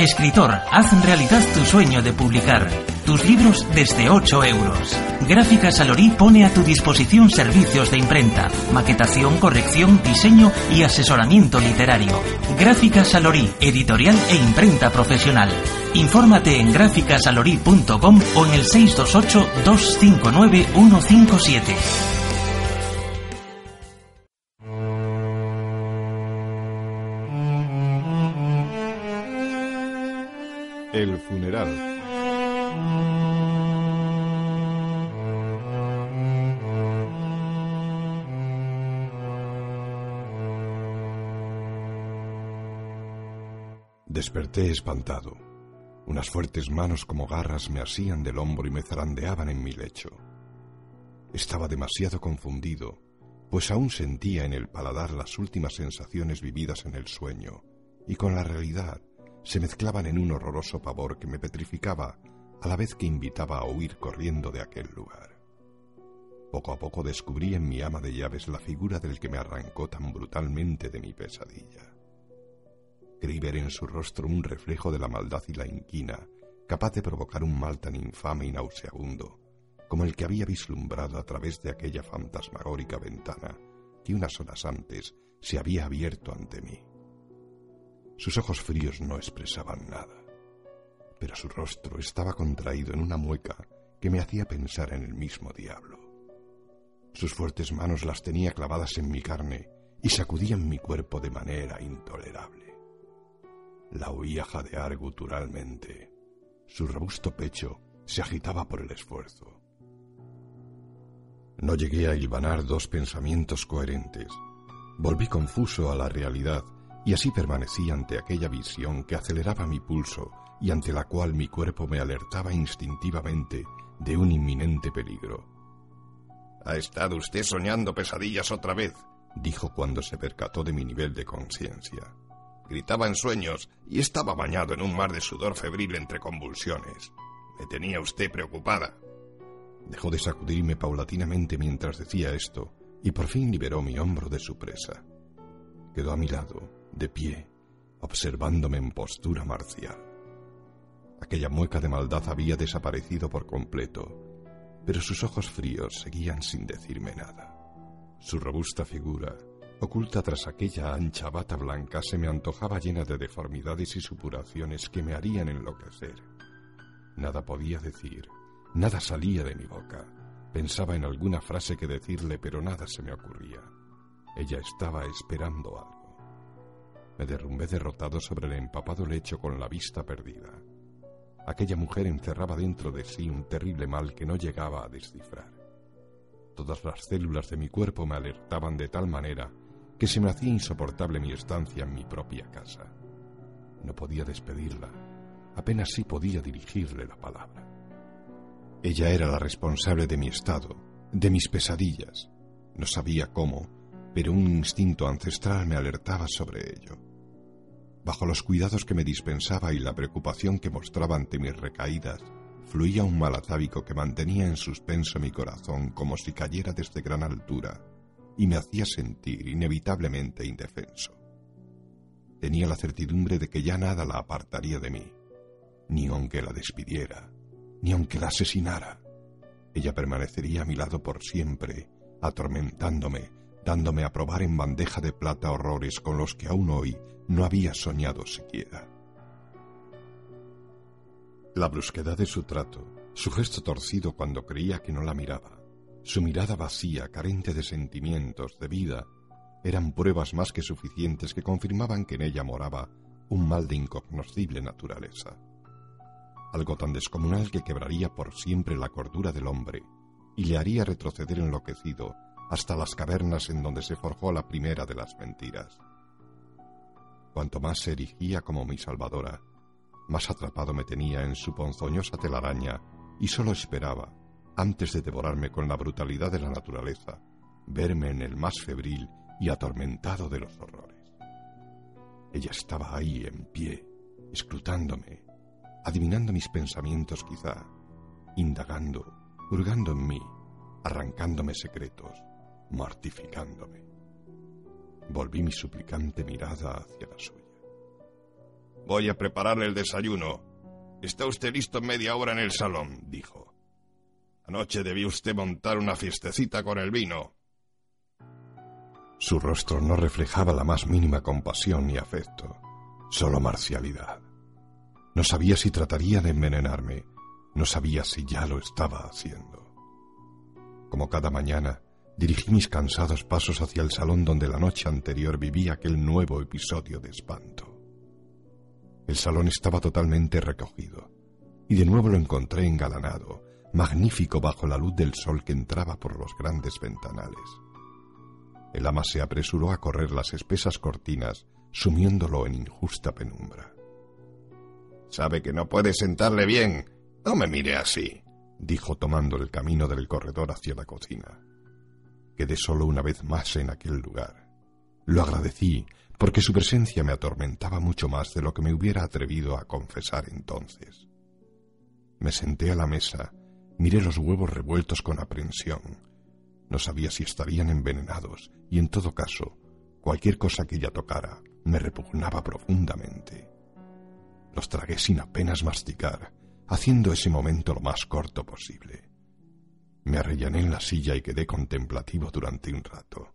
Escritor, haz realidad tu sueño de publicar. Tus libros desde 8 euros. Gráfica Salorí pone a tu disposición servicios de imprenta, maquetación, corrección, diseño y asesoramiento literario. Gráfica Salorí, editorial e imprenta profesional. Infórmate en gráficasalorí.com o en el 628 259 157. El funeral. Desperté espantado. Unas fuertes manos como garras me asían del hombro y me zarandeaban en mi lecho. Estaba demasiado confundido, pues aún sentía en el paladar las últimas sensaciones vividas en el sueño, y con la realidad se mezclaban en un horroroso pavor que me petrificaba a la vez que invitaba a huir corriendo de aquel lugar. Poco a poco descubrí en mi ama de llaves la figura del que me arrancó tan brutalmente de mi pesadilla. Creí ver en su rostro un reflejo de la maldad y la inquina, capaz de provocar un mal tan infame y nauseabundo, como el que había vislumbrado a través de aquella fantasmagórica ventana que unas horas antes se había abierto ante mí. Sus ojos fríos no expresaban nada, pero su rostro estaba contraído en una mueca que me hacía pensar en el mismo diablo. Sus fuertes manos las tenía clavadas en mi carne y sacudían mi cuerpo de manera intolerable. La oía jadear guturalmente. Su robusto pecho se agitaba por el esfuerzo. No llegué a hilvanar dos pensamientos coherentes. Volví confuso a la realidad y así permanecí ante aquella visión que aceleraba mi pulso y ante la cual mi cuerpo me alertaba instintivamente de un inminente peligro. ¿Ha estado usted soñando pesadillas otra vez? dijo cuando se percató de mi nivel de conciencia. Gritaba en sueños y estaba bañado en un mar de sudor febril entre convulsiones. Me tenía usted preocupada. Dejó de sacudirme paulatinamente mientras decía esto y por fin liberó mi hombro de su presa. Quedó a mi lado, de pie, observándome en postura marcial. Aquella mueca de maldad había desaparecido por completo, pero sus ojos fríos seguían sin decirme nada. Su robusta figura, oculta tras aquella ancha bata blanca, se me antojaba llena de deformidades y supuraciones que me harían enloquecer. Nada podía decir, nada salía de mi boca. Pensaba en alguna frase que decirle, pero nada se me ocurría. Ella estaba esperando algo. Me derrumbé derrotado sobre el empapado lecho con la vista perdida. Aquella mujer encerraba dentro de sí un terrible mal que no llegaba a descifrar. Todas las células de mi cuerpo me alertaban de tal manera que se me hacía insoportable mi estancia en mi propia casa. No podía despedirla, apenas sí podía dirigirle la palabra. Ella era la responsable de mi estado, de mis pesadillas. No sabía cómo, pero un instinto ancestral me alertaba sobre ello. Bajo los cuidados que me dispensaba y la preocupación que mostraba ante mis recaídas, fluía un mal atávico que mantenía en suspenso mi corazón como si cayera desde gran altura y me hacía sentir inevitablemente indefenso. Tenía la certidumbre de que ya nada la apartaría de mí, ni aunque la despidiera, ni aunque la asesinara. Ella permanecería a mi lado por siempre, atormentándome, dándome a probar en bandeja de plata horrores con los que aún hoy no había soñado siquiera. La brusquedad de su trato, su gesto torcido cuando creía que no la miraba, su mirada vacía, carente de sentimientos, de vida, eran pruebas más que suficientes que confirmaban que en ella moraba un mal de incognoscible naturaleza. Algo tan descomunal que quebraría por siempre la cordura del hombre y le haría retroceder enloquecido hasta las cavernas en donde se forjó la primera de las mentiras. Cuanto más se erigía como mi salvadora, más atrapado me tenía en su ponzoñosa telaraña y solo esperaba, antes de devorarme con la brutalidad de la naturaleza, verme en el más febril y atormentado de los horrores. Ella estaba ahí en pie, escrutándome, adivinando mis pensamientos quizá, indagando, hurgando en mí, arrancándome secretos, mortificándome. Volví mi suplicante mirada hacia la suya. Voy a prepararle el desayuno. Está usted listo media hora en el salón, dijo. Anoche debió usted montar una fiestecita con el vino. Su rostro no reflejaba la más mínima compasión ni afecto, solo marcialidad. No sabía si trataría de envenenarme, no sabía si ya lo estaba haciendo. Como cada mañana, dirigí mis cansados pasos hacia el salón donde la noche anterior vivía aquel nuevo episodio de espanto. El salón estaba totalmente recogido, y de nuevo lo encontré engalanado, magnífico bajo la luz del sol que entraba por los grandes ventanales. El ama se apresuró a correr las espesas cortinas, sumiéndolo en injusta penumbra. Sabe que no puede sentarle bien. No me mire así, dijo tomando el camino del corredor hacia la cocina. Quedé solo una vez más en aquel lugar. Lo agradecí, porque su presencia me atormentaba mucho más de lo que me hubiera atrevido a confesar entonces. Me senté a la mesa, miré los huevos revueltos con aprensión. No sabía si estarían envenenados, y en todo caso, cualquier cosa que ella tocara me repugnaba profundamente. Los tragué sin apenas masticar, haciendo ese momento lo más corto posible. Me arrellané en la silla y quedé contemplativo durante un rato.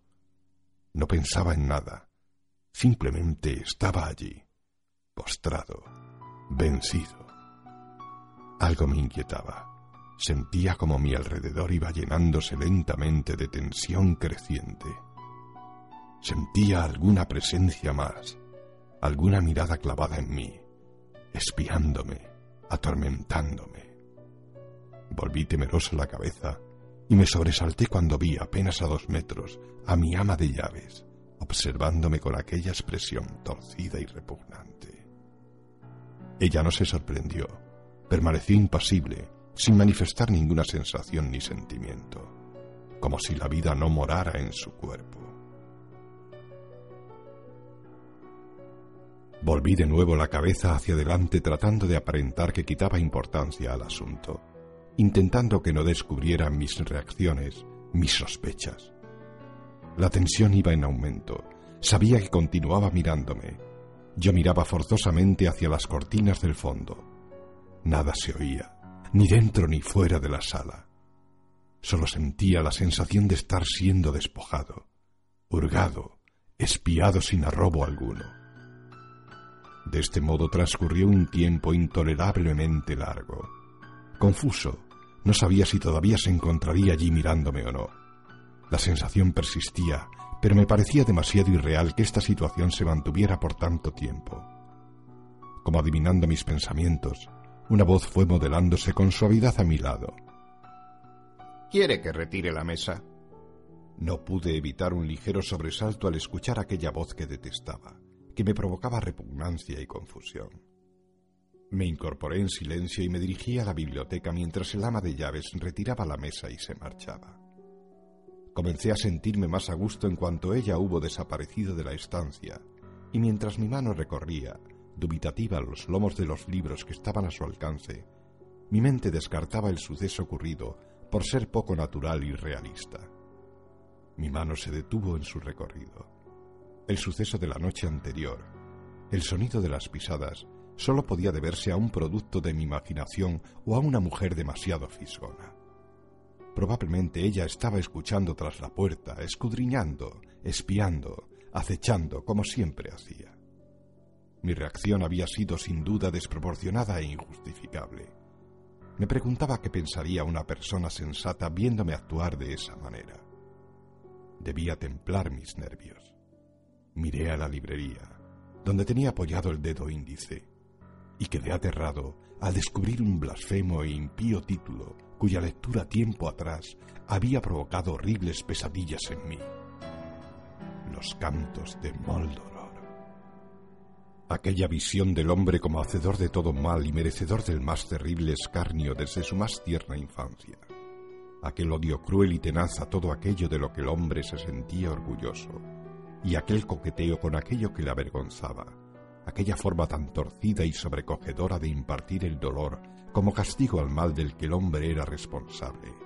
No pensaba en nada, Simplemente estaba allí, postrado, vencido. Algo me inquietaba. Sentía como mi alrededor iba llenándose lentamente de tensión creciente. Sentía alguna presencia más, alguna mirada clavada en mí, espiándome, atormentándome. Volví temeroso la cabeza y me sobresalté cuando vi apenas a dos metros a mi ama de llaves, observándome con aquella expresión torcida y repugnante. Ella no se sorprendió, permaneció impasible, sin manifestar ninguna sensación ni sentimiento, como si la vida no morara en su cuerpo. Volví de nuevo la cabeza hacia adelante tratando de aparentar que quitaba importancia al asunto, intentando que no descubrieran mis reacciones, mis sospechas. La tensión iba en aumento. Sabía que continuaba mirándome. Yo miraba forzosamente hacia las cortinas del fondo. Nada se oía, ni dentro ni fuera de la sala. Solo sentía la sensación de estar siendo despojado, hurgado, espiado sin arrobo alguno. De este modo transcurrió un tiempo intolerablemente largo. Confuso, no sabía si todavía se encontraría allí mirándome o no. La sensación persistía, pero me parecía demasiado irreal que esta situación se mantuviera por tanto tiempo. Como adivinando mis pensamientos, una voz fue modelándose con suavidad a mi lado. ¿Quiere que retire la mesa? No pude evitar un ligero sobresalto al escuchar aquella voz que detestaba, que me provocaba repugnancia y confusión. Me incorporé en silencio y me dirigí a la biblioteca mientras el ama de llaves retiraba la mesa y se marchaba. Comencé a sentirme más a gusto en cuanto ella hubo desaparecido de la estancia, y mientras mi mano recorría, dubitativa, los lomos de los libros que estaban a su alcance, mi mente descartaba el suceso ocurrido por ser poco natural y realista. Mi mano se detuvo en su recorrido. El suceso de la noche anterior, el sonido de las pisadas, solo podía deberse a un producto de mi imaginación o a una mujer demasiado fisgona. Probablemente ella estaba escuchando tras la puerta, escudriñando, espiando, acechando, como siempre hacía. Mi reacción había sido sin duda desproporcionada e injustificable. Me preguntaba qué pensaría una persona sensata viéndome actuar de esa manera. Debía templar mis nervios. Miré a la librería, donde tenía apoyado el dedo índice, y quedé aterrado al descubrir un blasfemo e impío título cuya lectura tiempo atrás había provocado horribles pesadillas en mí. Los cantos de Moldoror. Aquella visión del hombre como hacedor de todo mal y merecedor del más terrible escarnio desde su más tierna infancia. Aquel odio cruel y tenaz a todo aquello de lo que el hombre se sentía orgulloso. Y aquel coqueteo con aquello que le avergonzaba. Aquella forma tan torcida y sobrecogedora de impartir el dolor como castigo al mal del que el hombre era responsable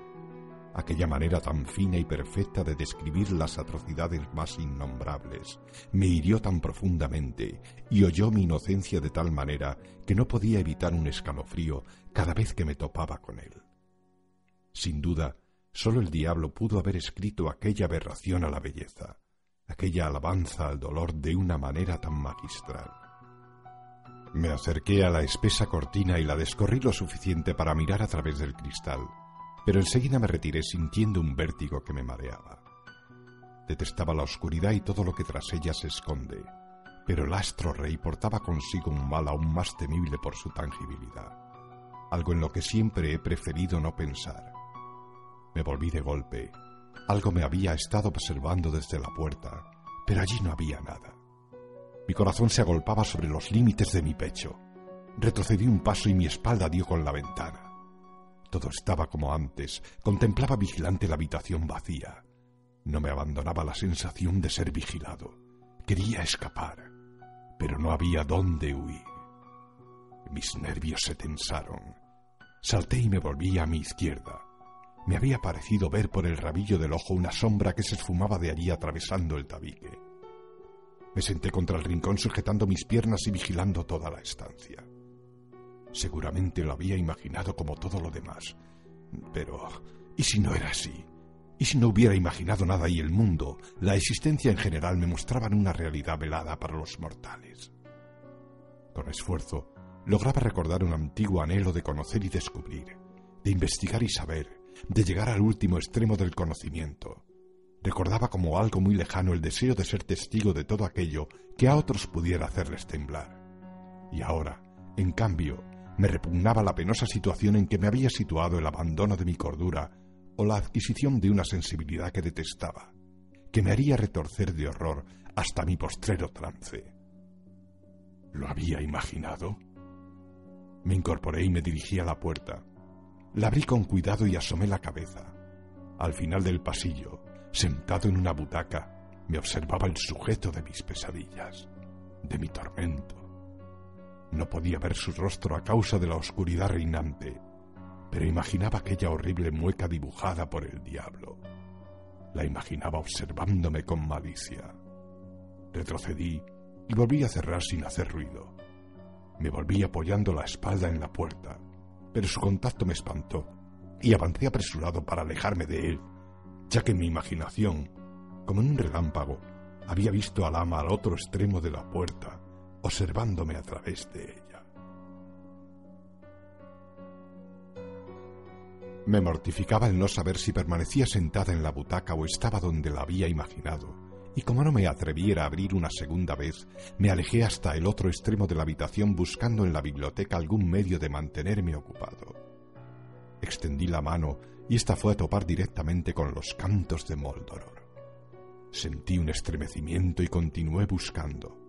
aquella manera tan fina y perfecta de describir las atrocidades más innombrables, me hirió tan profundamente y oyó mi inocencia de tal manera que no podía evitar un escalofrío cada vez que me topaba con él. Sin duda, sólo el diablo pudo haber escrito aquella aberración a la belleza, aquella alabanza al dolor de una manera tan magistral. Me acerqué a la espesa cortina y la descorrí lo suficiente para mirar a través del cristal pero enseguida me retiré sintiendo un vértigo que me mareaba. Detestaba la oscuridad y todo lo que tras ella se esconde, pero el astro rey portaba consigo un mal aún más temible por su tangibilidad, algo en lo que siempre he preferido no pensar. Me volví de golpe. Algo me había estado observando desde la puerta, pero allí no había nada. Mi corazón se agolpaba sobre los límites de mi pecho. Retrocedí un paso y mi espalda dio con la ventana. Todo estaba como antes. Contemplaba vigilante la habitación vacía. No me abandonaba la sensación de ser vigilado. Quería escapar, pero no había dónde huir. Mis nervios se tensaron. Salté y me volví a mi izquierda. Me había parecido ver por el rabillo del ojo una sombra que se esfumaba de allí atravesando el tabique. Me senté contra el rincón sujetando mis piernas y vigilando toda la estancia. Seguramente lo había imaginado como todo lo demás. Pero, ¿y si no era así? ¿Y si no hubiera imaginado nada y el mundo, la existencia en general me mostraban una realidad velada para los mortales? Con esfuerzo, lograba recordar un antiguo anhelo de conocer y descubrir, de investigar y saber, de llegar al último extremo del conocimiento. Recordaba como algo muy lejano el deseo de ser testigo de todo aquello que a otros pudiera hacerles temblar. Y ahora, en cambio, me repugnaba la penosa situación en que me había situado el abandono de mi cordura o la adquisición de una sensibilidad que detestaba, que me haría retorcer de horror hasta mi postrero trance. ¿Lo había imaginado? Me incorporé y me dirigí a la puerta. La abrí con cuidado y asomé la cabeza. Al final del pasillo, sentado en una butaca, me observaba el sujeto de mis pesadillas, de mi tormento. No podía ver su rostro a causa de la oscuridad reinante, pero imaginaba aquella horrible mueca dibujada por el diablo. La imaginaba observándome con malicia. Retrocedí y volví a cerrar sin hacer ruido. Me volví apoyando la espalda en la puerta, pero su contacto me espantó y avancé apresurado para alejarme de él, ya que mi imaginación, como en un relámpago, había visto al ama al otro extremo de la puerta observándome a través de ella. Me mortificaba el no saber si permanecía sentada en la butaca o estaba donde la había imaginado, y como no me atreviera a abrir una segunda vez, me alejé hasta el otro extremo de la habitación buscando en la biblioteca algún medio de mantenerme ocupado. Extendí la mano y ésta fue a topar directamente con los cantos de Moldoror. Sentí un estremecimiento y continué buscando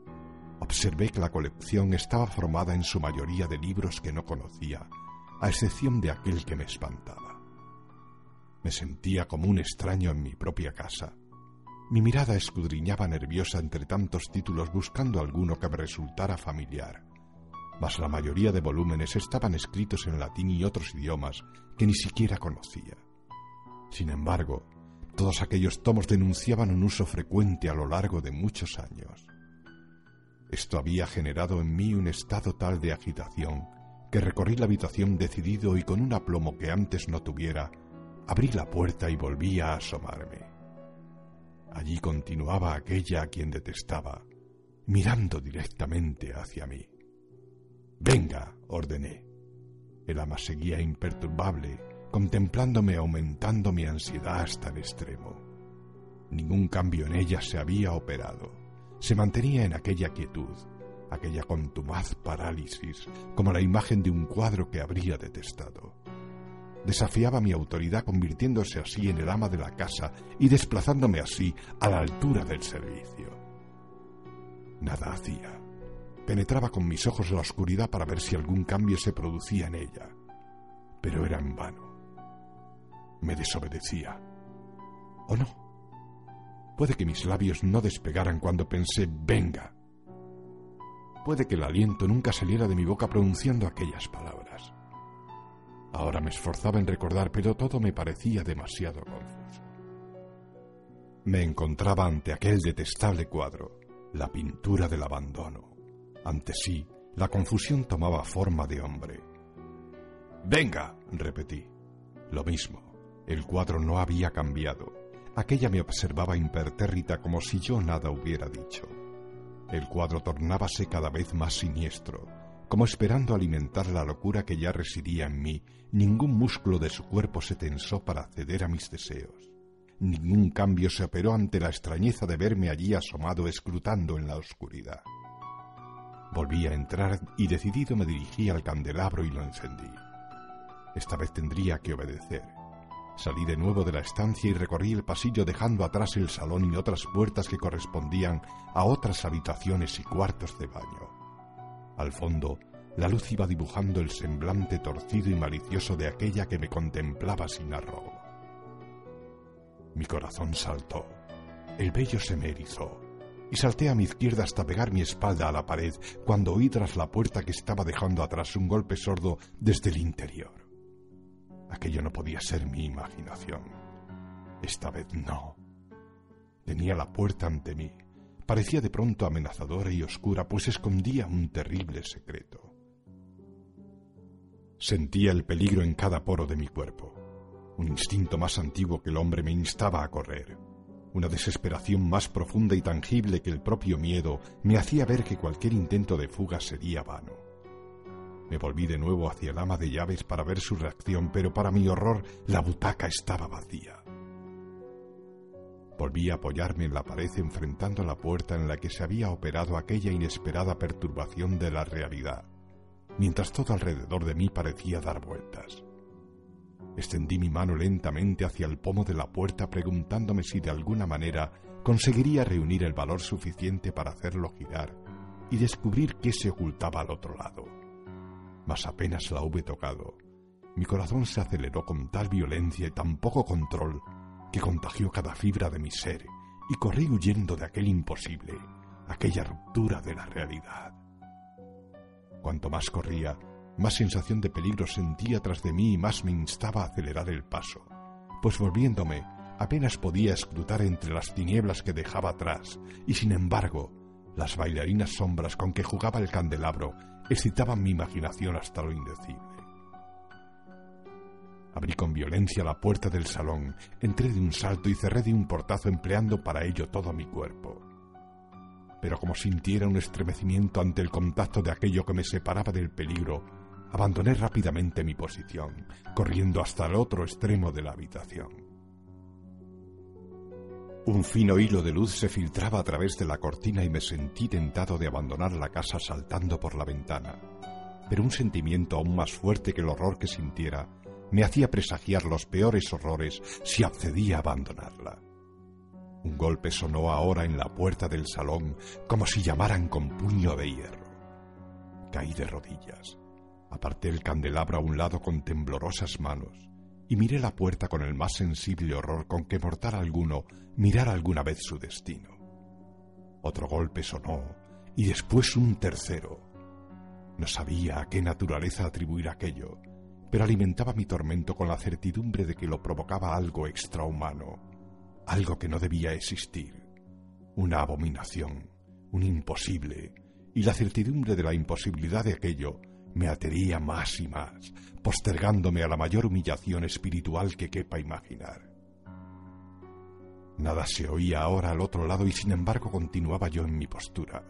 observé que la colección estaba formada en su mayoría de libros que no conocía, a excepción de aquel que me espantaba. Me sentía como un extraño en mi propia casa. Mi mirada escudriñaba nerviosa entre tantos títulos buscando alguno que me resultara familiar, mas la mayoría de volúmenes estaban escritos en latín y otros idiomas que ni siquiera conocía. Sin embargo, todos aquellos tomos denunciaban un uso frecuente a lo largo de muchos años. Esto había generado en mí un estado tal de agitación que recorrí la habitación decidido y con un aplomo que antes no tuviera, abrí la puerta y volví a asomarme. Allí continuaba aquella a quien detestaba, mirando directamente hacia mí. Venga, ordené. El ama seguía imperturbable, contemplándome aumentando mi ansiedad hasta el extremo. Ningún cambio en ella se había operado se mantenía en aquella quietud, aquella contumaz parálisis, como la imagen de un cuadro que habría detestado. Desafiaba mi autoridad convirtiéndose así en el ama de la casa y desplazándome así a la altura del servicio. Nada hacía. Penetraba con mis ojos la oscuridad para ver si algún cambio se producía en ella, pero era en vano. Me desobedecía. ¿O no? Puede que mis labios no despegaran cuando pensé venga. Puede que el aliento nunca saliera de mi boca pronunciando aquellas palabras. Ahora me esforzaba en recordar, pero todo me parecía demasiado confuso. Me encontraba ante aquel detestable cuadro, la pintura del abandono. Ante sí, la confusión tomaba forma de hombre. Venga, repetí. Lo mismo. El cuadro no había cambiado. Aquella me observaba impertérrita como si yo nada hubiera dicho. El cuadro tornábase cada vez más siniestro, como esperando alimentar la locura que ya residía en mí. Ningún músculo de su cuerpo se tensó para ceder a mis deseos. Ningún cambio se operó ante la extrañeza de verme allí asomado escrutando en la oscuridad. Volví a entrar y decidido me dirigí al candelabro y lo encendí. Esta vez tendría que obedecer. Salí de nuevo de la estancia y recorrí el pasillo dejando atrás el salón y otras puertas que correspondían a otras habitaciones y cuartos de baño. Al fondo, la luz iba dibujando el semblante torcido y malicioso de aquella que me contemplaba sin arrobo. Mi corazón saltó, el vello se me erizó, y salté a mi izquierda hasta pegar mi espalda a la pared cuando oí tras la puerta que estaba dejando atrás un golpe sordo desde el interior. Aquello no podía ser mi imaginación. Esta vez no. Tenía la puerta ante mí. Parecía de pronto amenazadora y oscura, pues escondía un terrible secreto. Sentía el peligro en cada poro de mi cuerpo. Un instinto más antiguo que el hombre me instaba a correr. Una desesperación más profunda y tangible que el propio miedo me hacía ver que cualquier intento de fuga sería vano. Me volví de nuevo hacia el ama de llaves para ver su reacción, pero para mi horror la butaca estaba vacía. Volví a apoyarme en la pared enfrentando la puerta en la que se había operado aquella inesperada perturbación de la realidad, mientras todo alrededor de mí parecía dar vueltas. Extendí mi mano lentamente hacia el pomo de la puerta preguntándome si de alguna manera conseguiría reunir el valor suficiente para hacerlo girar y descubrir qué se ocultaba al otro lado. Mas apenas la hube tocado, mi corazón se aceleró con tal violencia y tan poco control que contagió cada fibra de mi ser y corrí huyendo de aquel imposible, aquella ruptura de la realidad. Cuanto más corría, más sensación de peligro sentía tras de mí y más me instaba a acelerar el paso, pues volviéndome apenas podía escrutar entre las tinieblas que dejaba atrás, y sin embargo, las bailarinas sombras con que jugaba el candelabro excitaban mi imaginación hasta lo indecible. Abrí con violencia la puerta del salón, entré de un salto y cerré de un portazo empleando para ello todo mi cuerpo. Pero como sintiera un estremecimiento ante el contacto de aquello que me separaba del peligro, Abandoné rápidamente mi posición, corriendo hasta el otro extremo de la habitación. Un fino hilo de luz se filtraba a través de la cortina y me sentí tentado de abandonar la casa saltando por la ventana. Pero un sentimiento aún más fuerte que el horror que sintiera me hacía presagiar los peores horrores si accedía a abandonarla. Un golpe sonó ahora en la puerta del salón como si llamaran con puño de hierro. Caí de rodillas. Aparté el candelabro a un lado con temblorosas manos y miré la puerta con el más sensible horror con que mortal alguno mirara alguna vez su destino. Otro golpe sonó y después un tercero. No sabía a qué naturaleza atribuir aquello, pero alimentaba mi tormento con la certidumbre de que lo provocaba algo extrahumano, algo que no debía existir, una abominación, un imposible, y la certidumbre de la imposibilidad de aquello me atería más y más, postergándome a la mayor humillación espiritual que quepa imaginar. Nada se oía ahora al otro lado y sin embargo continuaba yo en mi postura,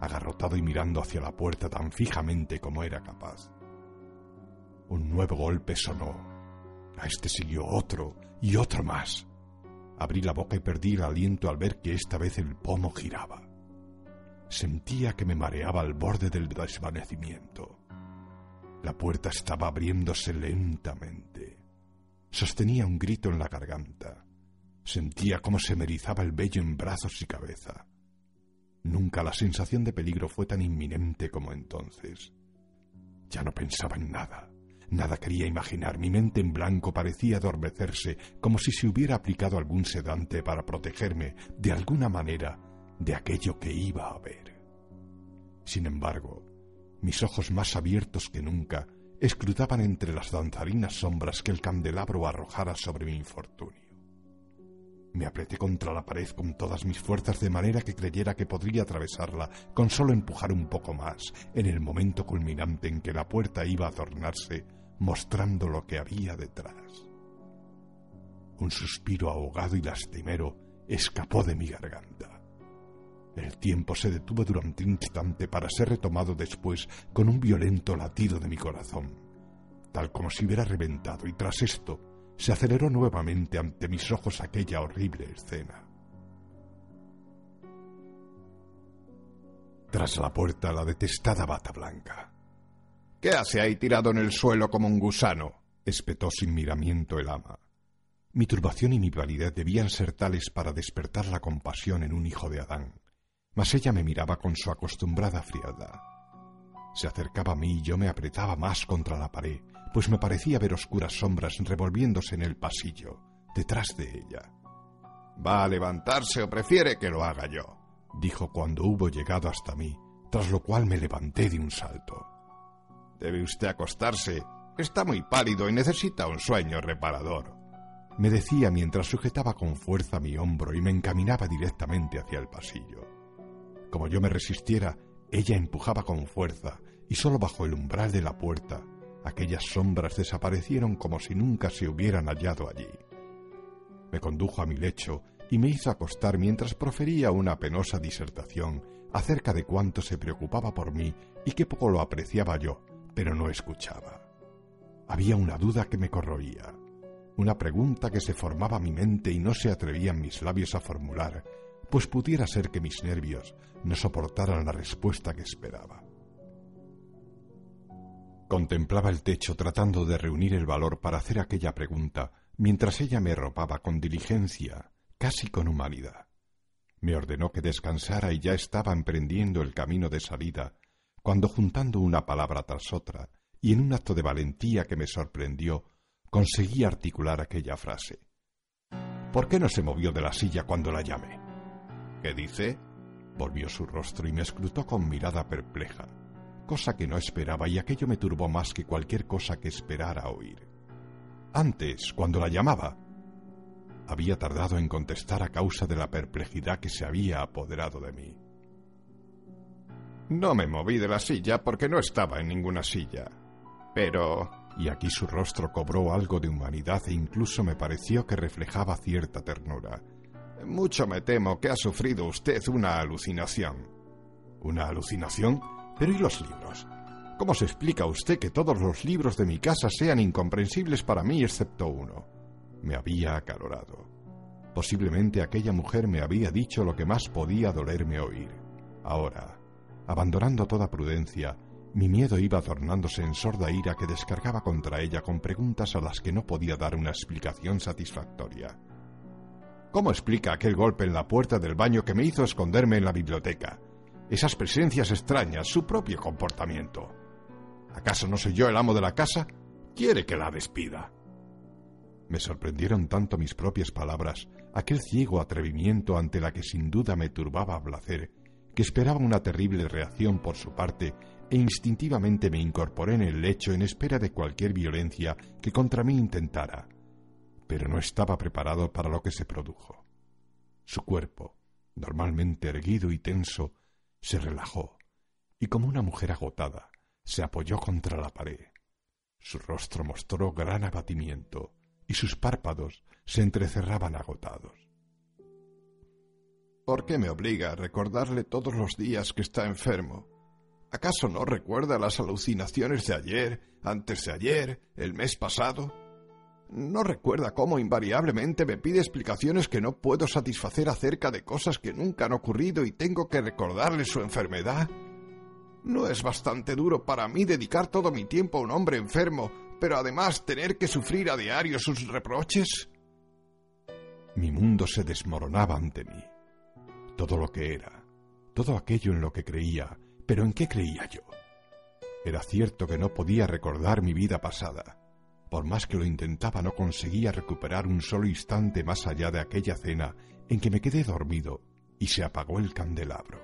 agarrotado y mirando hacia la puerta tan fijamente como era capaz. Un nuevo golpe sonó. A este siguió otro y otro más. Abrí la boca y perdí el aliento al ver que esta vez el pomo giraba. Sentía que me mareaba al borde del desvanecimiento. La puerta estaba abriéndose lentamente. Sostenía un grito en la garganta. Sentía cómo se me erizaba el vello en brazos y cabeza. Nunca la sensación de peligro fue tan inminente como entonces. Ya no pensaba en nada. Nada quería imaginar. Mi mente en blanco parecía adormecerse, como si se hubiera aplicado algún sedante para protegerme, de alguna manera, de aquello que iba a ver. Sin embargo, mis ojos más abiertos que nunca escrutaban entre las danzarinas sombras que el candelabro arrojara sobre mi infortunio. Me apreté contra la pared con todas mis fuerzas de manera que creyera que podría atravesarla con solo empujar un poco más en el momento culminante en que la puerta iba a tornarse mostrando lo que había detrás. Un suspiro ahogado y lastimero escapó de mi garganta. El tiempo se detuvo durante un instante para ser retomado después con un violento latido de mi corazón, tal como si hubiera reventado, y tras esto se aceleró nuevamente ante mis ojos aquella horrible escena. Tras la puerta la detestada bata blanca. ¿Qué hace ahí tirado en el suelo como un gusano? espetó sin miramiento el ama. Mi turbación y mi vanidad debían ser tales para despertar la compasión en un hijo de Adán, mas ella me miraba con su acostumbrada frialdad. Se acercaba a mí y yo me apretaba más contra la pared, pues me parecía ver oscuras sombras revolviéndose en el pasillo, detrás de ella. ¿Va a levantarse o prefiere que lo haga yo? dijo cuando hubo llegado hasta mí, tras lo cual me levanté de un salto. Debe usted acostarse. Está muy pálido y necesita un sueño reparador. Me decía mientras sujetaba con fuerza mi hombro y me encaminaba directamente hacia el pasillo. Como yo me resistiera, ella empujaba con fuerza y solo bajo el umbral de la puerta aquellas sombras desaparecieron como si nunca se hubieran hallado allí. Me condujo a mi lecho y me hizo acostar mientras profería una penosa disertación acerca de cuánto se preocupaba por mí y qué poco lo apreciaba yo, pero no escuchaba. Había una duda que me corroía, una pregunta que se formaba mi mente y no se atrevían mis labios a formular, pues pudiera ser que mis nervios no soportaran la respuesta que esperaba. Contemplaba el techo tratando de reunir el valor para hacer aquella pregunta, mientras ella me ropaba con diligencia, casi con humanidad. Me ordenó que descansara y ya estaba emprendiendo el camino de salida, cuando juntando una palabra tras otra, y en un acto de valentía que me sorprendió, conseguí articular aquella frase. ¿Por qué no se movió de la silla cuando la llamé? ¿Qué dice? Volvió su rostro y me escrutó con mirada perpleja cosa que no esperaba y aquello me turbó más que cualquier cosa que esperara oír. Antes, cuando la llamaba, había tardado en contestar a causa de la perplejidad que se había apoderado de mí. No me moví de la silla porque no estaba en ninguna silla. Pero... Y aquí su rostro cobró algo de humanidad e incluso me pareció que reflejaba cierta ternura. Mucho me temo que ha sufrido usted una alucinación. ¿Una alucinación? Pero ¿y los libros? ¿Cómo se explica usted que todos los libros de mi casa sean incomprensibles para mí excepto uno? Me había acalorado. Posiblemente aquella mujer me había dicho lo que más podía dolerme oír. Ahora, abandonando toda prudencia, mi miedo iba tornándose en sorda ira que descargaba contra ella con preguntas a las que no podía dar una explicación satisfactoria. ¿Cómo explica aquel golpe en la puerta del baño que me hizo esconderme en la biblioteca? esas presencias extrañas, su propio comportamiento. ¿Acaso no soy yo el amo de la casa? Quiere que la despida. Me sorprendieron tanto mis propias palabras, aquel ciego atrevimiento ante la que sin duda me turbaba placer, que esperaba una terrible reacción por su parte e instintivamente me incorporé en el lecho en espera de cualquier violencia que contra mí intentara. Pero no estaba preparado para lo que se produjo. Su cuerpo, normalmente erguido y tenso, se relajó y como una mujer agotada se apoyó contra la pared. Su rostro mostró gran abatimiento y sus párpados se entrecerraban agotados. ¿Por qué me obliga a recordarle todos los días que está enfermo? ¿Acaso no recuerda las alucinaciones de ayer, antes de ayer, el mes pasado? ¿No recuerda cómo invariablemente me pide explicaciones que no puedo satisfacer acerca de cosas que nunca han ocurrido y tengo que recordarle su enfermedad? ¿No es bastante duro para mí dedicar todo mi tiempo a un hombre enfermo, pero además tener que sufrir a diario sus reproches? Mi mundo se desmoronaba ante mí. Todo lo que era, todo aquello en lo que creía, pero ¿en qué creía yo? Era cierto que no podía recordar mi vida pasada. Por más que lo intentaba no conseguía recuperar un solo instante más allá de aquella cena en que me quedé dormido y se apagó el candelabro.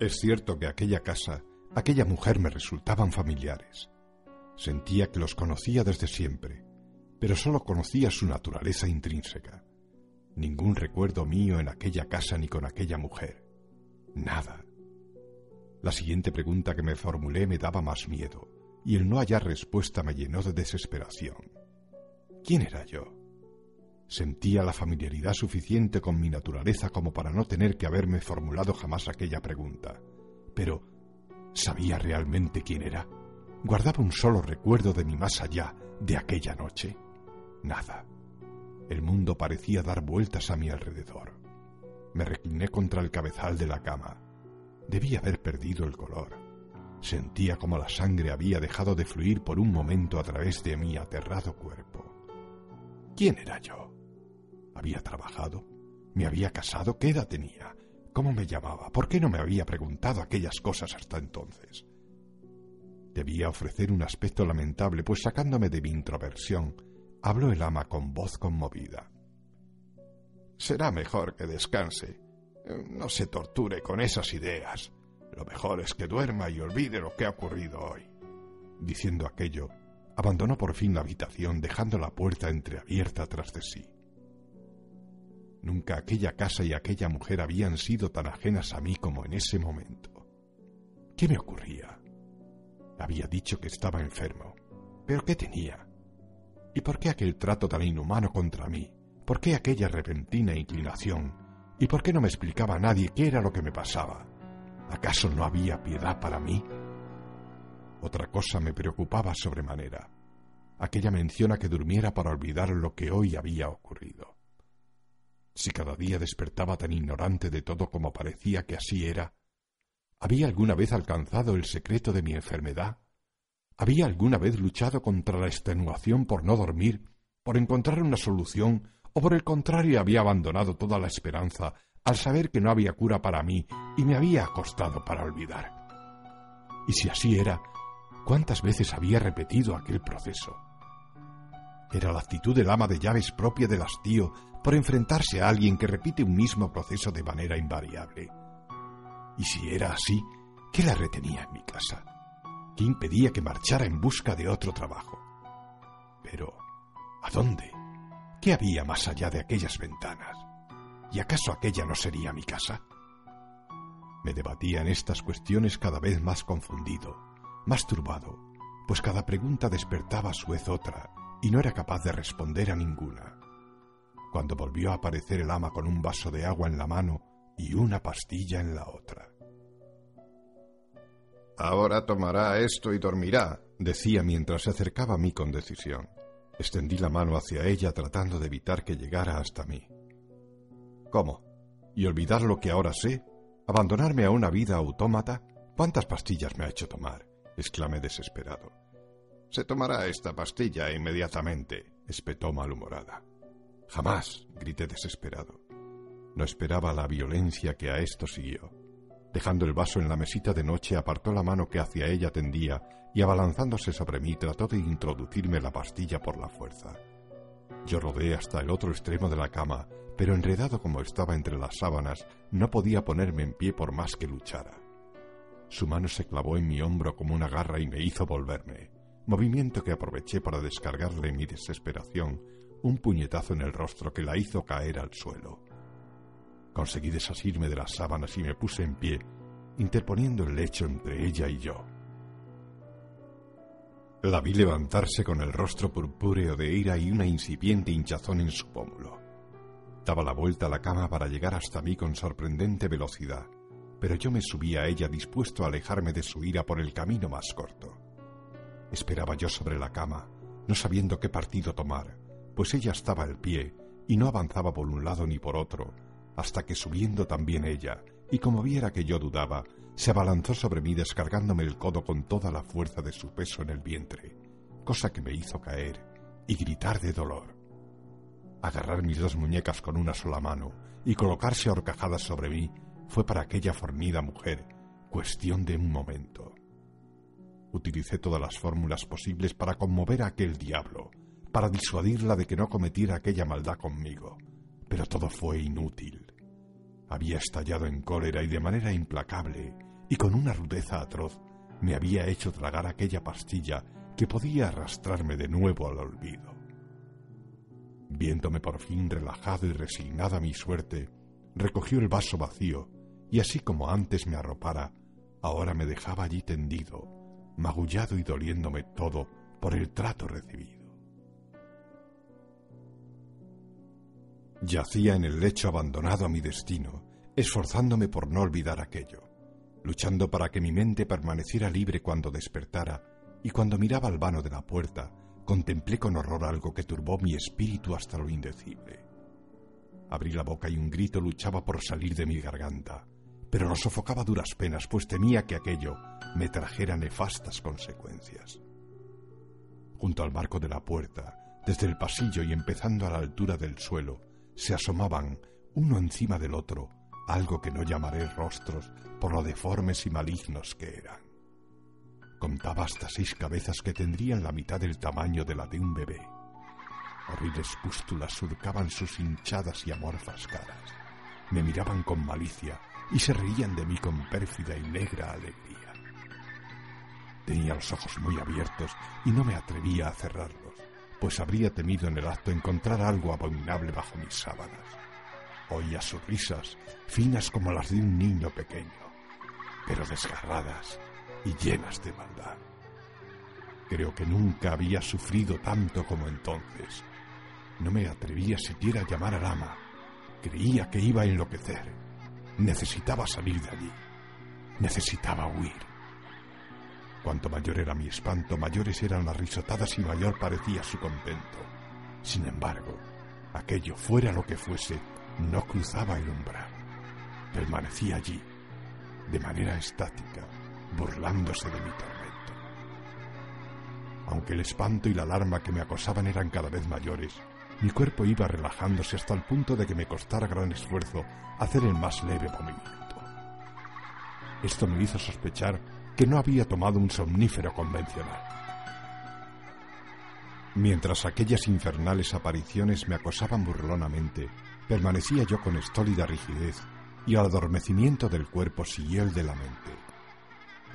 Es cierto que aquella casa, aquella mujer me resultaban familiares. Sentía que los conocía desde siempre, pero solo conocía su naturaleza intrínseca. Ningún recuerdo mío en aquella casa ni con aquella mujer. Nada. La siguiente pregunta que me formulé me daba más miedo, y el no hallar respuesta me llenó de desesperación. ¿Quién era yo? Sentía la familiaridad suficiente con mi naturaleza como para no tener que haberme formulado jamás aquella pregunta. Pero, ¿sabía realmente quién era? ¿Guardaba un solo recuerdo de mi más allá de aquella noche? Nada. El mundo parecía dar vueltas a mi alrededor. Me recliné contra el cabezal de la cama. Debía haber perdido el color. Sentía como la sangre había dejado de fluir por un momento a través de mi aterrado cuerpo. ¿Quién era yo? ¿Había trabajado? ¿Me había casado? ¿Qué edad tenía? ¿Cómo me llamaba? ¿Por qué no me había preguntado aquellas cosas hasta entonces? Debía ofrecer un aspecto lamentable, pues sacándome de mi introversión, habló el ama con voz conmovida. Será mejor que descanse. No se torture con esas ideas. Lo mejor es que duerma y olvide lo que ha ocurrido hoy. Diciendo aquello, abandonó por fin la habitación dejando la puerta entreabierta tras de sí. Nunca aquella casa y aquella mujer habían sido tan ajenas a mí como en ese momento. ¿Qué me ocurría? Había dicho que estaba enfermo. ¿Pero qué tenía? ¿Y por qué aquel trato tan inhumano contra mí? ¿Por qué aquella repentina inclinación? ¿Y por qué no me explicaba a nadie qué era lo que me pasaba? ¿Acaso no había piedad para mí? Otra cosa me preocupaba sobremanera. Aquella mención a que durmiera para olvidar lo que hoy había ocurrido. Si cada día despertaba tan ignorante de todo como parecía que así era, ¿había alguna vez alcanzado el secreto de mi enfermedad? ¿Había alguna vez luchado contra la extenuación por no dormir, por encontrar una solución, o por el contrario había abandonado toda la esperanza al saber que no había cura para mí y me había acostado para olvidar? Y si así era, ¿cuántas veces había repetido aquel proceso? Era la actitud del ama de llaves propia del hastío por enfrentarse a alguien que repite un mismo proceso de manera invariable. Y si era así, ¿qué la retenía en mi casa? que impedía que marchara en busca de otro trabajo. Pero, ¿a dónde? ¿Qué había más allá de aquellas ventanas? ¿Y acaso aquella no sería mi casa? Me debatía en estas cuestiones cada vez más confundido, más turbado, pues cada pregunta despertaba a su vez otra, y no era capaz de responder a ninguna. Cuando volvió a aparecer el ama con un vaso de agua en la mano y una pastilla en la otra. Ahora tomará esto y dormirá, decía mientras se acercaba a mí con decisión. Extendí la mano hacia ella tratando de evitar que llegara hasta mí. ¿Cómo? ¿Y olvidar lo que ahora sé? ¿Abandonarme a una vida autómata? ¿Cuántas pastillas me ha hecho tomar? exclamé desesperado. Se tomará esta pastilla inmediatamente, espetó malhumorada. Jamás, grité desesperado. No esperaba la violencia que a esto siguió. Dejando el vaso en la mesita de noche, apartó la mano que hacia ella tendía y abalanzándose sobre mí trató de introducirme la pastilla por la fuerza. Yo rodé hasta el otro extremo de la cama, pero enredado como estaba entre las sábanas, no podía ponerme en pie por más que luchara. Su mano se clavó en mi hombro como una garra y me hizo volverme, movimiento que aproveché para descargarle mi desesperación un puñetazo en el rostro que la hizo caer al suelo. Conseguí desasirme de las sábanas y me puse en pie, interponiendo el lecho entre ella y yo. La vi levantarse con el rostro purpúreo de ira y una incipiente hinchazón en su pómulo. Daba la vuelta a la cama para llegar hasta mí con sorprendente velocidad, pero yo me subí a ella dispuesto a alejarme de su ira por el camino más corto. Esperaba yo sobre la cama, no sabiendo qué partido tomar, pues ella estaba al pie y no avanzaba por un lado ni por otro, hasta que subiendo también ella, y como viera que yo dudaba, se abalanzó sobre mí descargándome el codo con toda la fuerza de su peso en el vientre, cosa que me hizo caer y gritar de dolor. Agarrar mis dos muñecas con una sola mano y colocarse horcajadas sobre mí fue para aquella fornida mujer cuestión de un momento. Utilicé todas las fórmulas posibles para conmover a aquel diablo, para disuadirla de que no cometiera aquella maldad conmigo, pero todo fue inútil. Había estallado en cólera y de manera implacable, y con una rudeza atroz me había hecho tragar aquella pastilla que podía arrastrarme de nuevo al olvido. Viéndome por fin relajado y resignada a mi suerte, recogió el vaso vacío y así como antes me arropara, ahora me dejaba allí tendido, magullado y doliéndome todo por el trato recibido. Yacía en el lecho abandonado a mi destino, esforzándome por no olvidar aquello, luchando para que mi mente permaneciera libre cuando despertara, y cuando miraba al vano de la puerta, contemplé con horror algo que turbó mi espíritu hasta lo indecible. Abrí la boca y un grito luchaba por salir de mi garganta, pero lo sofocaba duras penas, pues temía que aquello me trajera nefastas consecuencias. Junto al marco de la puerta, desde el pasillo y empezando a la altura del suelo, se asomaban, uno encima del otro, algo que no llamaré rostros por lo deformes y malignos que eran. Contaba hasta seis cabezas que tendrían la mitad del tamaño de la de un bebé. Horribles pústulas surcaban sus hinchadas y amorfas caras. Me miraban con malicia y se reían de mí con pérfida y negra alegría. Tenía los ojos muy abiertos y no me atrevía a cerrarlos, pues habría temido en el acto encontrar algo abominable bajo mis sábanas. Oía sus risas, finas como las de un niño pequeño, pero desgarradas y llenas de maldad. Creo que nunca había sufrido tanto como entonces. No me atrevía siquiera a llamar al ama. Creía que iba a enloquecer Necesitaba salir de allí. Necesitaba huir. Cuanto mayor era mi espanto, mayores eran las risotadas y mayor parecía su contento. Sin embargo, aquello, fuera lo que fuese, no cruzaba el umbral. Permanecía allí, de manera estática, burlándose de mi tormento. Aunque el espanto y la alarma que me acosaban eran cada vez mayores, mi cuerpo iba relajándose hasta el punto de que me costara gran esfuerzo hacer el más leve movimiento. Esto me hizo sospechar que no había tomado un somnífero convencional. Mientras aquellas infernales apariciones me acosaban burlonamente, permanecía yo con estólida rigidez y al adormecimiento del cuerpo siguió el de la mente.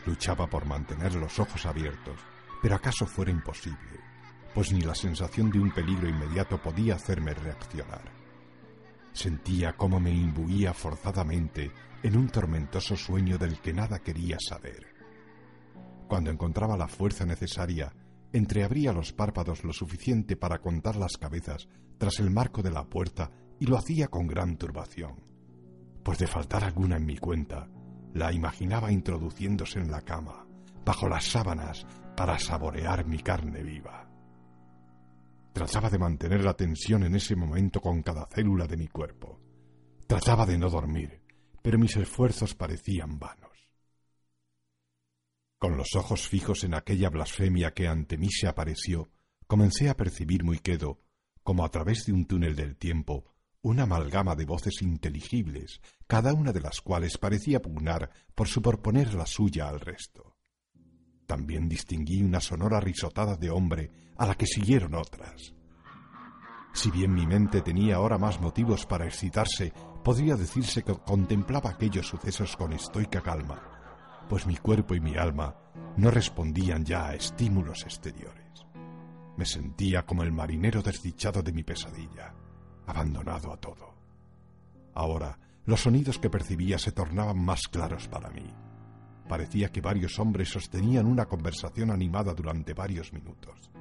Luchaba por mantener los ojos abiertos, pero acaso fuera imposible pues ni la sensación de un peligro inmediato podía hacerme reaccionar. Sentía cómo me imbuía forzadamente en un tormentoso sueño del que nada quería saber. Cuando encontraba la fuerza necesaria, entreabría los párpados lo suficiente para contar las cabezas tras el marco de la puerta y lo hacía con gran turbación, pues de faltar alguna en mi cuenta, la imaginaba introduciéndose en la cama, bajo las sábanas, para saborear mi carne viva. Trataba de mantener la tensión en ese momento con cada célula de mi cuerpo. Trataba de no dormir, pero mis esfuerzos parecían vanos. Con los ojos fijos en aquella blasfemia que ante mí se apareció, comencé a percibir muy quedo, como a través de un túnel del tiempo, una amalgama de voces inteligibles, cada una de las cuales parecía pugnar por superponer la suya al resto. También distinguí una sonora risotada de hombre a la que siguieron otras. Si bien mi mente tenía ahora más motivos para excitarse, podría decirse que contemplaba aquellos sucesos con estoica calma, pues mi cuerpo y mi alma no respondían ya a estímulos exteriores. Me sentía como el marinero desdichado de mi pesadilla, abandonado a todo. Ahora, los sonidos que percibía se tornaban más claros para mí Parecía que varios hombres sostenían una conversación animada durante varios minutos.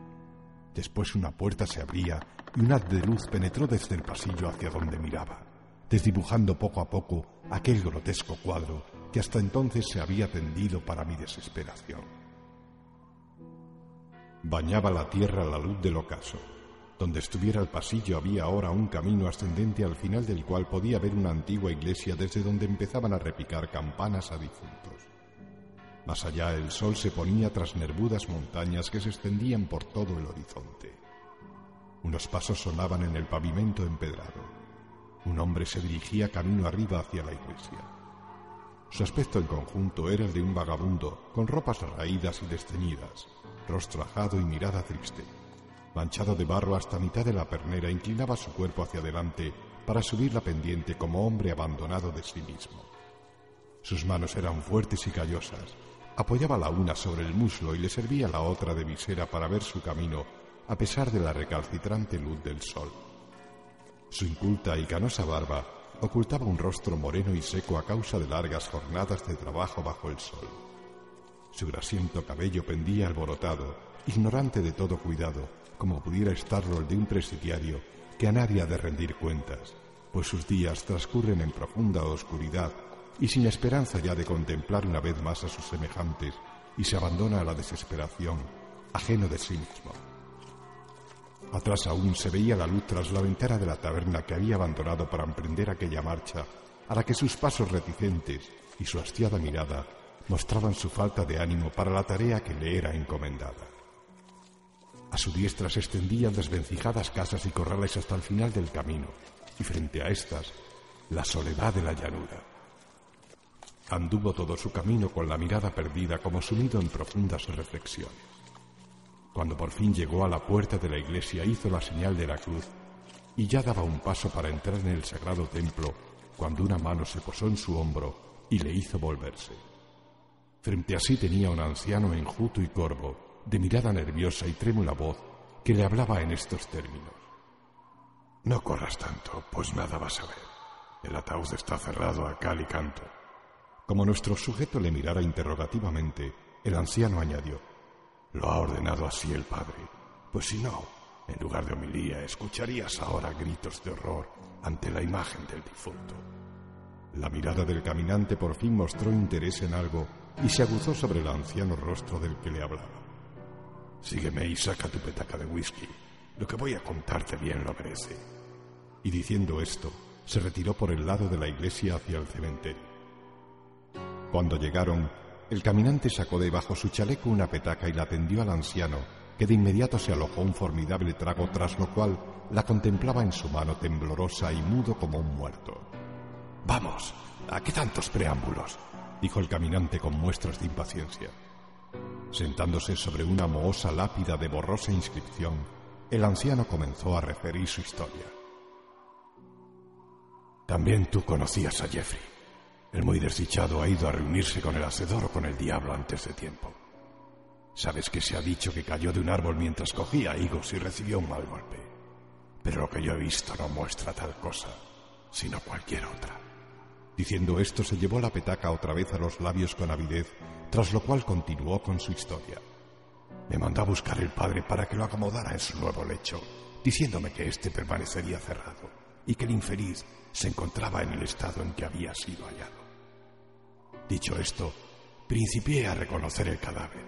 Después una puerta se abría y un haz de luz penetró desde el pasillo hacia donde miraba, desdibujando poco a poco aquel grotesco cuadro que hasta entonces se había tendido para mi desesperación. Bañaba la tierra la luz del ocaso. Donde estuviera el pasillo había ahora un camino ascendente al final del cual podía ver una antigua iglesia desde donde empezaban a repicar campanas a difuntos. Más allá el sol se ponía tras nervudas montañas que se extendían por todo el horizonte. Unos pasos sonaban en el pavimento empedrado. Un hombre se dirigía camino arriba hacia la iglesia. Su aspecto en conjunto era el de un vagabundo, con ropas raídas y desteñidas, rostro ajado y mirada triste. Manchado de barro hasta mitad de la pernera, inclinaba su cuerpo hacia adelante para subir la pendiente como hombre abandonado de sí mismo. Sus manos eran fuertes y callosas. Apoyaba la una sobre el muslo y le servía la otra de visera para ver su camino a pesar de la recalcitrante luz del sol. Su inculta y canosa barba ocultaba un rostro moreno y seco a causa de largas jornadas de trabajo bajo el sol. Su grasiento cabello pendía alborotado, ignorante de todo cuidado, como pudiera estarlo el de un presidiario que a nadie ha de rendir cuentas, pues sus días transcurren en profunda oscuridad y sin esperanza ya de contemplar una vez más a sus semejantes, y se abandona a la desesperación, ajeno de sí mismo. Atrás aún se veía la luz tras la ventana de la taberna que había abandonado para emprender aquella marcha, a la que sus pasos reticentes y su hastiada mirada mostraban su falta de ánimo para la tarea que le era encomendada. A su diestra se extendían desvencijadas casas y corrales hasta el final del camino, y frente a estas, la soledad de la llanura. Anduvo todo su camino con la mirada perdida como sumido en profundas reflexiones. Cuando por fin llegó a la puerta de la iglesia hizo la señal de la cruz y ya daba un paso para entrar en el sagrado templo cuando una mano se posó en su hombro y le hizo volverse. Frente a sí tenía un anciano enjuto y corvo, de mirada nerviosa y trémula voz, que le hablaba en estos términos. No corras tanto, pues nada vas a ver. El ataúd está cerrado a cal y canto. Como nuestro sujeto le mirara interrogativamente, el anciano añadió, lo ha ordenado así el Padre. Pues si no, en lugar de homilía, escucharías ahora gritos de horror ante la imagen del difunto. La mirada del caminante por fin mostró interés en algo y se aguzó sobre el anciano rostro del que le hablaba. Sígueme y saca tu petaca de whisky. Lo que voy a contarte bien lo merece. Y diciendo esto, se retiró por el lado de la iglesia hacia el cementerio. Cuando llegaron, el caminante sacó de bajo su chaleco una petaca y la tendió al anciano, que de inmediato se alojó un formidable trago, tras lo cual la contemplaba en su mano temblorosa y mudo como un muerto. Vamos, ¿a qué tantos preámbulos? dijo el caminante con muestras de impaciencia. Sentándose sobre una mohosa lápida de borrosa inscripción, el anciano comenzó a referir su historia. También tú conocías a Jeffrey. El muy desdichado ha ido a reunirse con el hacedor o con el diablo antes de tiempo. Sabes que se ha dicho que cayó de un árbol mientras cogía higos y recibió un mal golpe. Pero lo que yo he visto no muestra tal cosa, sino cualquier otra. Diciendo esto, se llevó la petaca otra vez a los labios con avidez, tras lo cual continuó con su historia. Me mandó a buscar el padre para que lo acomodara en su nuevo lecho, diciéndome que éste permanecería cerrado y que el infeliz se encontraba en el estado en que había sido hallado. Dicho esto, principié a reconocer el cadáver,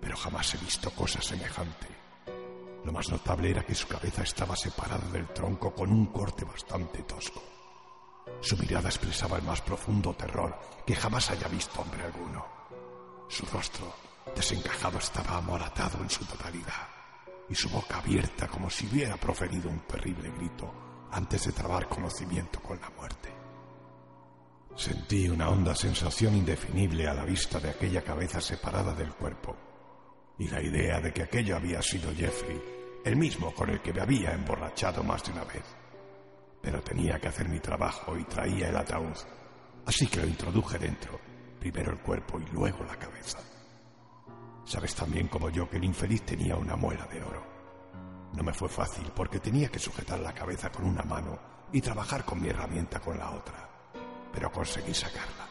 pero jamás he visto cosa semejante. Lo más notable era que su cabeza estaba separada del tronco con un corte bastante tosco. Su mirada expresaba el más profundo terror que jamás haya visto hombre alguno. Su rostro desencajado estaba amoratado en su totalidad y su boca abierta como si hubiera proferido un terrible grito antes de trabar conocimiento con la muerte. Sentí una honda sensación indefinible a la vista de aquella cabeza separada del cuerpo y la idea de que aquello había sido Jeffrey, el mismo con el que me había emborrachado más de una vez. Pero tenía que hacer mi trabajo y traía el ataúd, así que lo introduje dentro, primero el cuerpo y luego la cabeza. Sabes también como yo que el infeliz tenía una muela de oro. No me fue fácil porque tenía que sujetar la cabeza con una mano y trabajar con mi herramienta con la otra pero conseguí sacarla.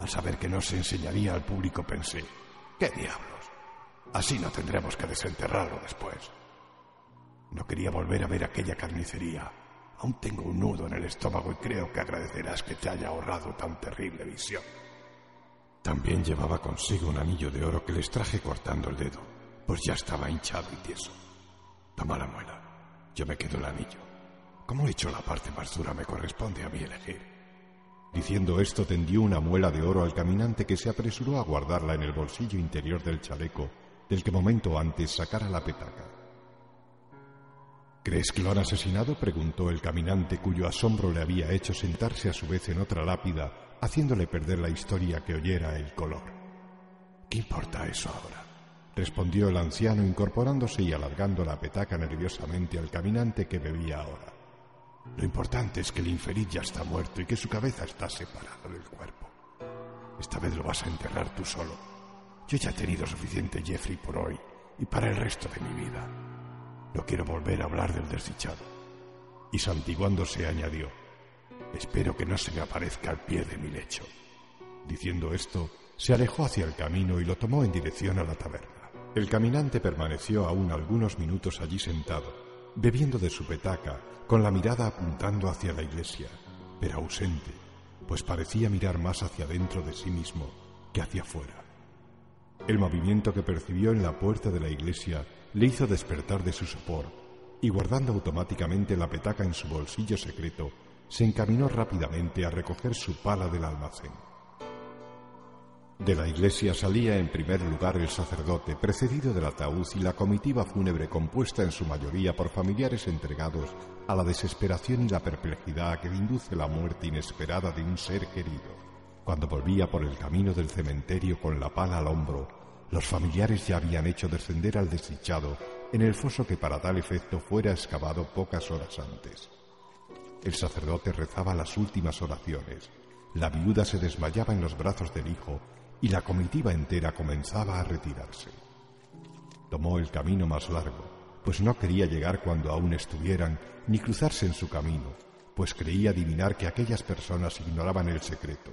Al saber que no se enseñaría al público pensé, ¿qué diablos? Así no tendremos que desenterrarlo después. No quería volver a ver aquella carnicería. Aún tengo un nudo en el estómago y creo que agradecerás que te haya ahorrado tan terrible visión. También llevaba consigo un anillo de oro que les traje cortando el dedo, pues ya estaba hinchado y tieso. Toma la muela. Yo me quedo el anillo. Como he hecho la parte más dura, me corresponde a mí elegir. Diciendo esto tendió una muela de oro al caminante que se apresuró a guardarla en el bolsillo interior del chaleco del que momento antes sacara la petaca. ¿Crees que lo han asesinado? preguntó el caminante cuyo asombro le había hecho sentarse a su vez en otra lápida, haciéndole perder la historia que oyera el color. ¿Qué importa eso ahora? respondió el anciano incorporándose y alargando la petaca nerviosamente al caminante que bebía ahora. Lo importante es que el infeliz ya está muerto y que su cabeza está separada del cuerpo. Esta vez lo vas a enterrar tú solo. Yo ya he tenido suficiente Jeffrey por hoy y para el resto de mi vida. Quiero volver a hablar del desdichado. Y santiguándose añadió, espero que no se me aparezca al pie de mi lecho. Diciendo esto, se alejó hacia el camino y lo tomó en dirección a la taberna. El caminante permaneció aún algunos minutos allí sentado, bebiendo de su petaca, con la mirada apuntando hacia la iglesia, pero ausente, pues parecía mirar más hacia dentro de sí mismo que hacia afuera. El movimiento que percibió en la puerta de la iglesia le hizo despertar de su sopor y guardando automáticamente la petaca en su bolsillo secreto, se encaminó rápidamente a recoger su pala del almacén. De la iglesia salía en primer lugar el sacerdote, precedido del ataúd y la comitiva fúnebre compuesta en su mayoría por familiares entregados a la desesperación y la perplejidad que induce la muerte inesperada de un ser querido. Cuando volvía por el camino del cementerio con la pala al hombro, los familiares ya habían hecho descender al desdichado en el foso que para tal efecto fuera excavado pocas horas antes. El sacerdote rezaba las últimas oraciones. La viuda se desmayaba en los brazos del hijo y la comitiva entera comenzaba a retirarse. Tomó el camino más largo, pues no quería llegar cuando aún estuvieran, ni cruzarse en su camino, pues creía adivinar que aquellas personas ignoraban el secreto,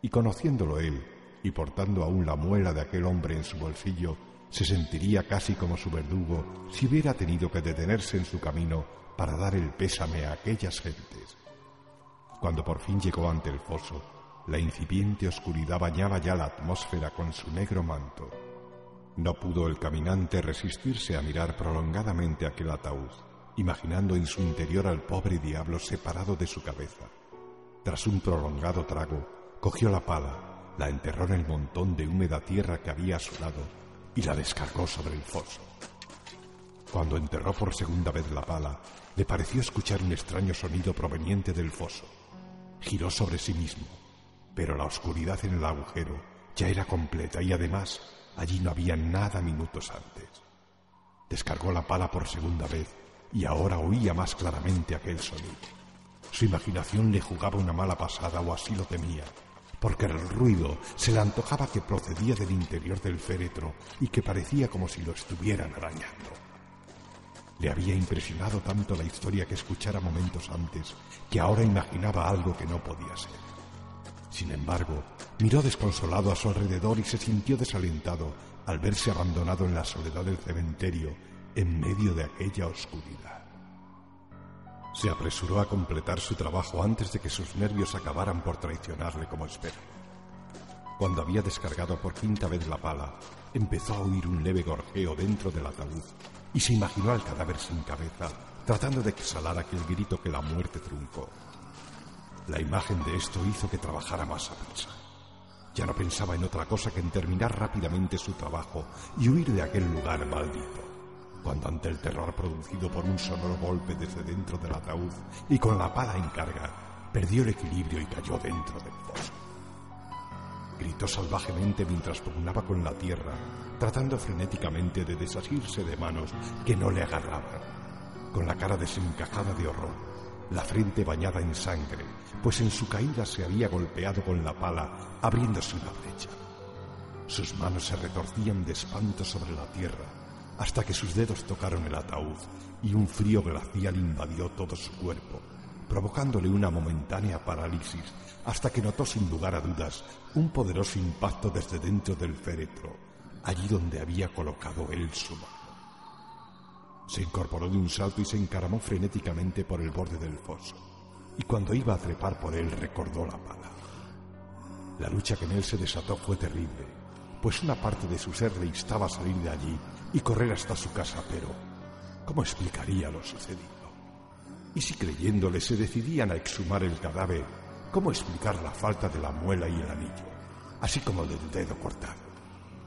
y conociéndolo él, y portando aún la muela de aquel hombre en su bolsillo, se sentiría casi como su verdugo si hubiera tenido que detenerse en su camino para dar el pésame a aquellas gentes. Cuando por fin llegó ante el foso, la incipiente oscuridad bañaba ya la atmósfera con su negro manto. No pudo el caminante resistirse a mirar prolongadamente aquel ataúd, imaginando en su interior al pobre diablo separado de su cabeza. Tras un prolongado trago, cogió la pala, la enterró en el montón de húmeda tierra que había a su lado y la descargó sobre el foso. Cuando enterró por segunda vez la pala, le pareció escuchar un extraño sonido proveniente del foso. Giró sobre sí mismo pero la oscuridad en el agujero ya era completa y además allí no había nada minutos antes. Descargó la pala por segunda vez y ahora oía más claramente aquel sonido. Su imaginación le jugaba una mala pasada o así lo temía, porque el ruido se le antojaba que procedía del interior del féretro y que parecía como si lo estuvieran arañando. Le había impresionado tanto la historia que escuchara momentos antes que ahora imaginaba algo que no podía ser. Sin embargo, miró desconsolado a su alrededor y se sintió desalentado al verse abandonado en la soledad del cementerio en medio de aquella oscuridad. Se apresuró a completar su trabajo antes de que sus nervios acabaran por traicionarle como espera. Cuando había descargado por quinta vez la pala, empezó a oír un leve gorjeo dentro del ataúd y se imaginó al cadáver sin cabeza, tratando de exhalar aquel grito que la muerte truncó. La imagen de esto hizo que trabajara más a prisa. Ya no pensaba en otra cosa que en terminar rápidamente su trabajo y huir de aquel lugar maldito. Cuando ante el terror producido por un sonoro golpe desde dentro del ataúd y con la pala en carga, perdió el equilibrio y cayó dentro del foso. Gritó salvajemente mientras pugnaba con la tierra, tratando frenéticamente de desasirse de manos que no le agarraban. Con la cara desencajada de horror, la frente bañada en sangre, pues en su caída se había golpeado con la pala, abriéndose una brecha. Sus manos se retorcían de espanto sobre la tierra, hasta que sus dedos tocaron el ataúd y un frío glacial invadió todo su cuerpo, provocándole una momentánea parálisis, hasta que notó sin lugar a dudas un poderoso impacto desde dentro del féretro, allí donde había colocado él su mano. Se incorporó de un salto y se encaramó frenéticamente por el borde del foso. Y cuando iba a trepar por él recordó la pala. La lucha que en él se desató fue terrible, pues una parte de su ser le instaba a salir de allí y correr hasta su casa, pero ¿cómo explicaría lo sucedido? Y si creyéndole se decidían a exhumar el cadáver, ¿cómo explicar la falta de la muela y el anillo, así como del dedo cortado?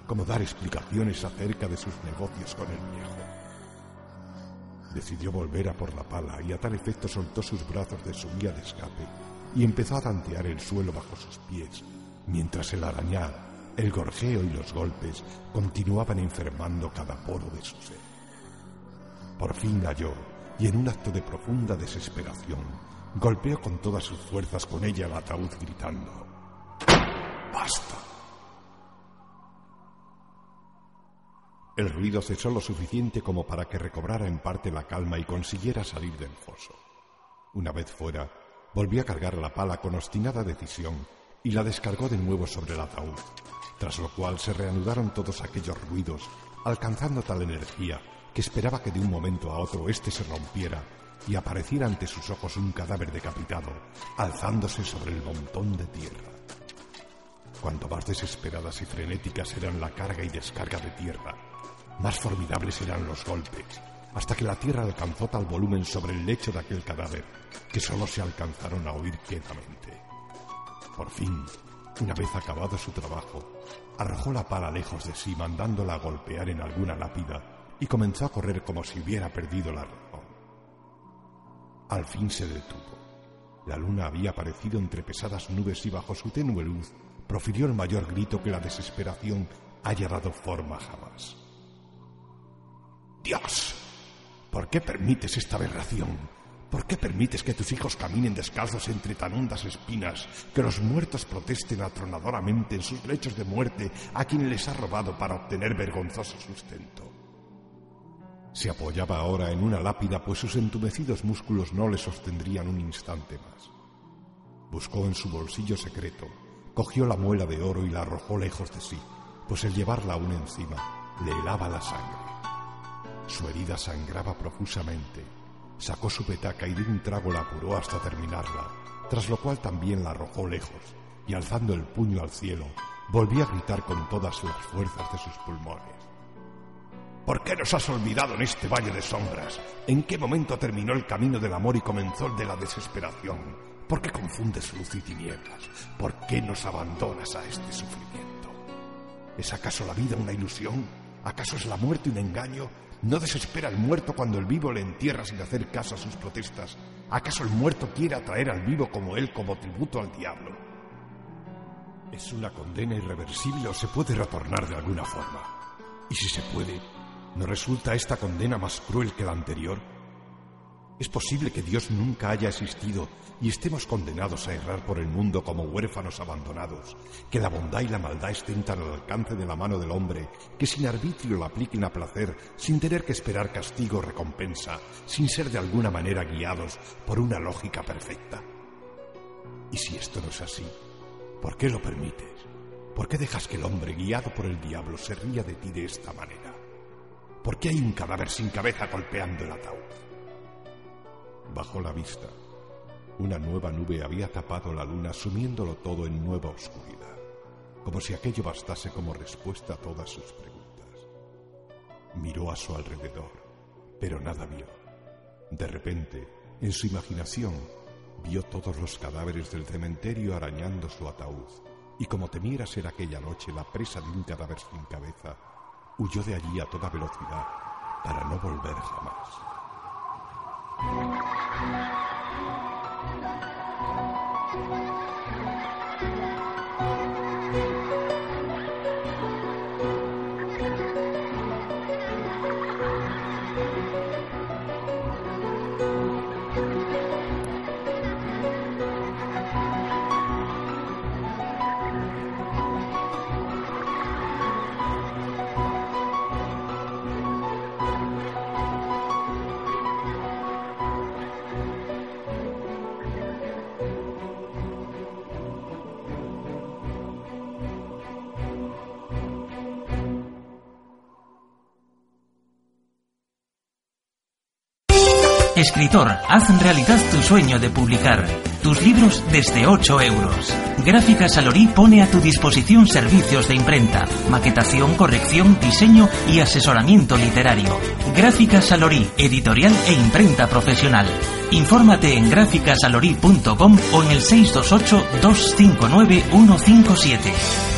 ¿Cómo dar explicaciones acerca de sus negocios con el viejo? Decidió volver a por la pala y a tal efecto soltó sus brazos de su vía de escape y empezó a tantear el suelo bajo sus pies, mientras el arañar, el gorjeo y los golpes continuaban enfermando cada poro de su ser. Por fin halló, y en un acto de profunda desesperación, golpeó con todas sus fuerzas con ella el ataúd gritando, ¡Basta! El ruido cesó lo suficiente como para que recobrara en parte la calma y consiguiera salir del foso. Una vez fuera, volvió a cargar la pala con obstinada decisión y la descargó de nuevo sobre el ataúd, tras lo cual se reanudaron todos aquellos ruidos, alcanzando tal energía que esperaba que de un momento a otro éste se rompiera y apareciera ante sus ojos un cadáver decapitado, alzándose sobre el montón de tierra. Cuanto más desesperadas y frenéticas eran la carga y descarga de tierra, más formidables eran los golpes, hasta que la tierra alcanzó tal volumen sobre el lecho de aquel cadáver que sólo se alcanzaron a oír quietamente. Por fin, una vez acabado su trabajo, arrojó la pala lejos de sí mandándola a golpear en alguna lápida y comenzó a correr como si hubiera perdido la razón. Al fin se detuvo. La luna había aparecido entre pesadas nubes y bajo su tenue luz profirió el mayor grito que la desesperación haya dado forma jamás. Dios, ¿por qué permites esta aberración? ¿Por qué permites que tus hijos caminen descalzos entre tan hondas espinas, que los muertos protesten atronadoramente en sus lechos de muerte a quien les ha robado para obtener vergonzoso sustento? Se apoyaba ahora en una lápida, pues sus entumecidos músculos no le sostendrían un instante más. Buscó en su bolsillo secreto, cogió la muela de oro y la arrojó lejos de sí, pues el llevarla aún encima le helaba la sangre. Su herida sangraba profusamente. Sacó su petaca y de un trago la apuró hasta terminarla, tras lo cual también la arrojó lejos, y alzando el puño al cielo, volvió a gritar con todas las fuerzas de sus pulmones. ¿Por qué nos has olvidado en este valle de sombras? ¿En qué momento terminó el camino del amor y comenzó el de la desesperación? ¿Por qué confundes luz y tinieblas? ¿Por qué nos abandonas a este sufrimiento? ¿Es acaso la vida una ilusión? ¿Acaso es la muerte un engaño? ¿No desespera el muerto cuando el vivo le entierra sin hacer caso a sus protestas? ¿Acaso el muerto quiere atraer al vivo como él como tributo al diablo? ¿Es una condena irreversible o se puede retornar de alguna forma? Y si se puede, ¿no resulta esta condena más cruel que la anterior? ¿Es posible que Dios nunca haya existido y estemos condenados a errar por el mundo como huérfanos abandonados, que la bondad y la maldad estén tan al alcance de la mano del hombre, que sin arbitrio la apliquen a placer, sin tener que esperar castigo o recompensa, sin ser de alguna manera guiados por una lógica perfecta? Y si esto no es así, ¿por qué lo permites? ¿Por qué dejas que el hombre, guiado por el diablo, se ría de ti de esta manera? ¿Por qué hay un cadáver sin cabeza golpeando el ataúd? Bajó la vista una nueva nube había tapado la luna, sumiéndolo todo en nueva oscuridad, como si aquello bastase como respuesta a todas sus preguntas. Miró a su alrededor, pero nada vio. De repente, en su imaginación, vio todos los cadáveres del cementerio arañando su ataúd, y como temiera ser aquella noche la presa de un cadáver sin cabeza, huyó de allí a toda velocidad para no volver jamás. Thank you. Escritor, haz realidad tu sueño de publicar. Tus libros desde 8 euros. Gráfica Salorí pone a tu disposición servicios de imprenta, maquetación, corrección, diseño y asesoramiento literario. Gráfica Salorí, editorial e imprenta profesional. Infórmate en gráficasalorí.com o en el 628 259 157.